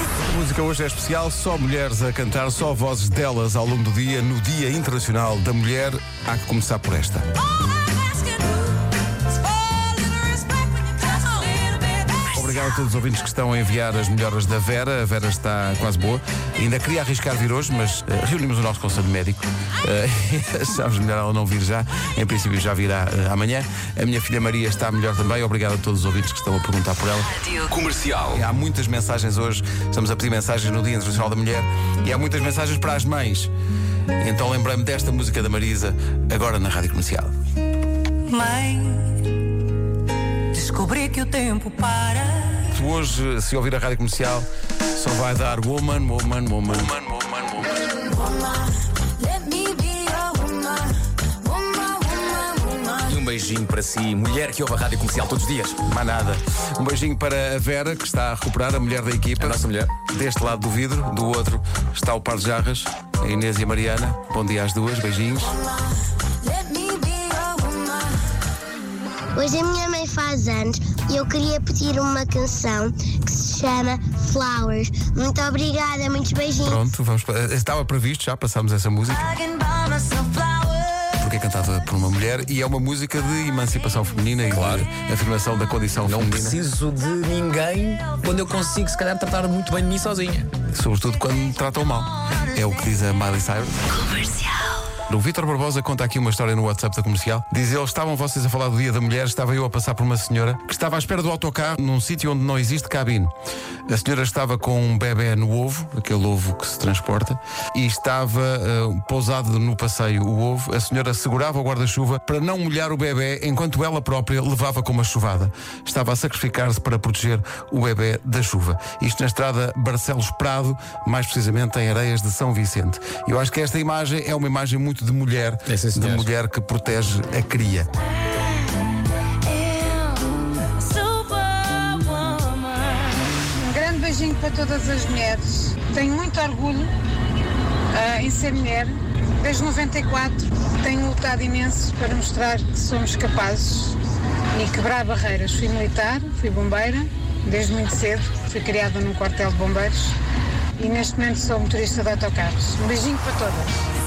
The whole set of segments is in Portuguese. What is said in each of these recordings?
A música hoje é especial, só mulheres a cantar, só vozes delas ao longo do dia, no Dia Internacional da Mulher. Há que começar por esta. Obrigado a todos os ouvintes que estão a enviar as melhoras da Vera. A Vera está quase boa. Ainda queria arriscar vir hoje, mas eh, reunimos o nosso conselho médico. Uh, melhor ela não vir já. Em princípio já virá eh, amanhã. A minha filha Maria está melhor também. Obrigado a todos os ouvintes que estão a perguntar por ela. Comercial. Há muitas mensagens hoje. Estamos a pedir mensagens no Dia Internacional da Mulher. E há muitas mensagens para as mães. Então lembrei-me desta música da Marisa, agora na Rádio Comercial. Mãe, descobri que o tempo para. Tu hoje, se ouvir a Rádio Comercial, só vai dar woman, woman, woman. Woman, woman, woman. E um beijinho para si, mulher que ouve a rádio comercial todos os dias. Mais nada. Um beijinho para a Vera, que está a recuperar, a mulher da equipa. A nossa mulher. Deste lado do vidro, do outro está o par de jarras, a Inês e a Mariana. Bom dia às duas, beijinhos. Hoje a minha mãe faz anos e eu queria pedir uma canção que se chama Flowers. Muito obrigada, muitos beijinhos. Pronto, vamos. pa- Estava previsto, já passámos essa música. Porque é cantada por uma mulher e é uma música de emancipação feminina e de afirmação da condição Não feminina. preciso de ninguém quando eu consigo, se calhar, tratar muito bem de mim sozinha. Sobretudo quando me tratam mal. É o que diz a Miley Cyrus. O Vítor Barbosa conta aqui uma história no WhatsApp da comercial. Diz ele: estavam vocês a falar do Dia da Mulher, estava eu a passar por uma senhora que estava à espera do autocarro num sítio onde não existe cabine. A senhora estava com um bebê no ovo, aquele ovo que se transporta, e estava ah, pousado no passeio o ovo. A senhora segurava o guarda-chuva para não molhar o bebê enquanto ela própria levava com uma chuvada. Estava a sacrificar-se para proteger o bebê da chuva. Isto na estrada Barcelos Prado, mais precisamente em Areias de São Vicente. Eu acho que esta imagem é uma imagem muito de mulher, É, sim, de mulher que protege a cria. Um grande beijinho para todas as mulheres. Tenho muito orgulho ah, em ser mulher. Desde 94 tenho lutado imenso para mostrar que somos capazes e quebrar barreiras. Fui militar, fui bombeira, desde muito cedo. Fui criada num quartel de bombeiros e neste momento sou motorista de autocarros. Um beijinho para todas.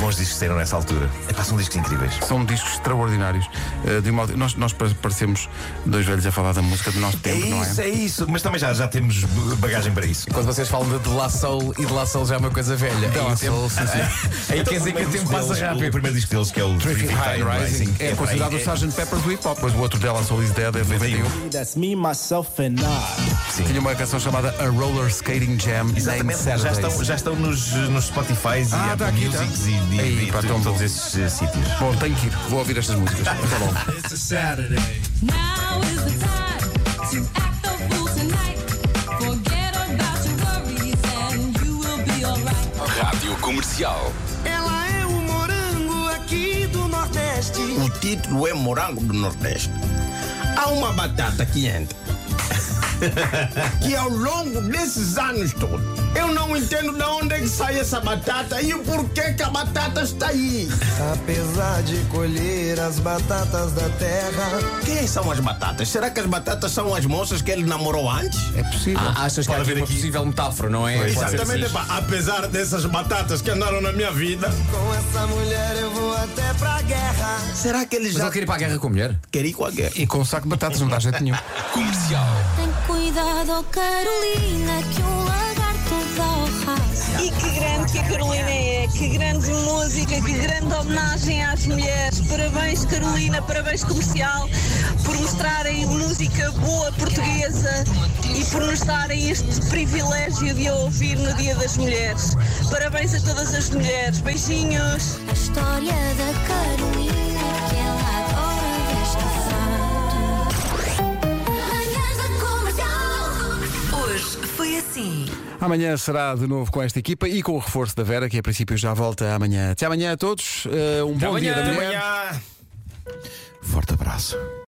Bons discos saíram nessa altura. É pá, são discos incríveis. São discos extraordinários. eh, de uma- nós, nós pa- parecemos dois velhos a falar da música do nosso É tempo, não é? isso, é isso. Mas também já, já temos bagagem para isso. Quando vocês falam de, de La Soul e de La Soul já é uma coisa velha. De La Aí o tempo- Soul, sim, sim. Aí Então, quer dizer que o primeiro tempo disco passa deles- O rápido. primeiro disco deles, que é o Terrific High and Rising é considerado o Sgt. Pepper's do hip hop, mas o outro dela, Soul is Dead, é de 91. That's me, myself, and I. Tinha uma canção chamada A Roller Skating Jam Exatamente, já estão, já estão nos, nos Spotify e Ah, Apple tá tá. Musics e, e, Aí, e pá, tudo- tão bom. todos esses eh, sítios. Bom, tenho que ir, vou ouvir estas músicas. Tá bom. It's a Saturday. Now is the time to act the fool tonight. Forget about your worries and you will be alright. Rádio Comercial. Ela é o morango aqui do Nordeste. O título é Morango do Nordeste. Há uma batata que entra. que ao longo desses anos todos, eu não entendo de onde é que sai essa batata e o porquê que a batata está aí. Apesar de colher as batatas da terra. Quem são as batatas? Será que as batatas são as moças que ele namorou antes? É possível. Ah, achas que Pode haver uma aqui- possível metáfora, não é? Ser Exatamente, assim. pá. apesar dessas batatas que andaram na minha vida. Com essa mulher eu vou até pra guerra. Será que ele Mas já ele quer ir para a guerra com a mulher? quer ir com a guerra? E com um saco de batatas não dá jeito nenhum. Comercial. Cuidado, Carolina, que um lagarto dá ao raso. E que grande que a Carolina é, que grande música, que grande homenagem às mulheres. Parabéns, Carolina, parabéns, comercial, por mostrarem música boa portuguesa e por nos darem este privilégio de a ouvir no Dia das Mulheres. Parabéns a todas as mulheres. Beijinhos. A história da Carolina, Amanhã será de novo com esta equipa e com o reforço da Vera, que a princípio já volta amanhã. Até amanhã a todos. eh, um bom dia amanhã. da Até mulher. Amanhã. Forte abraço.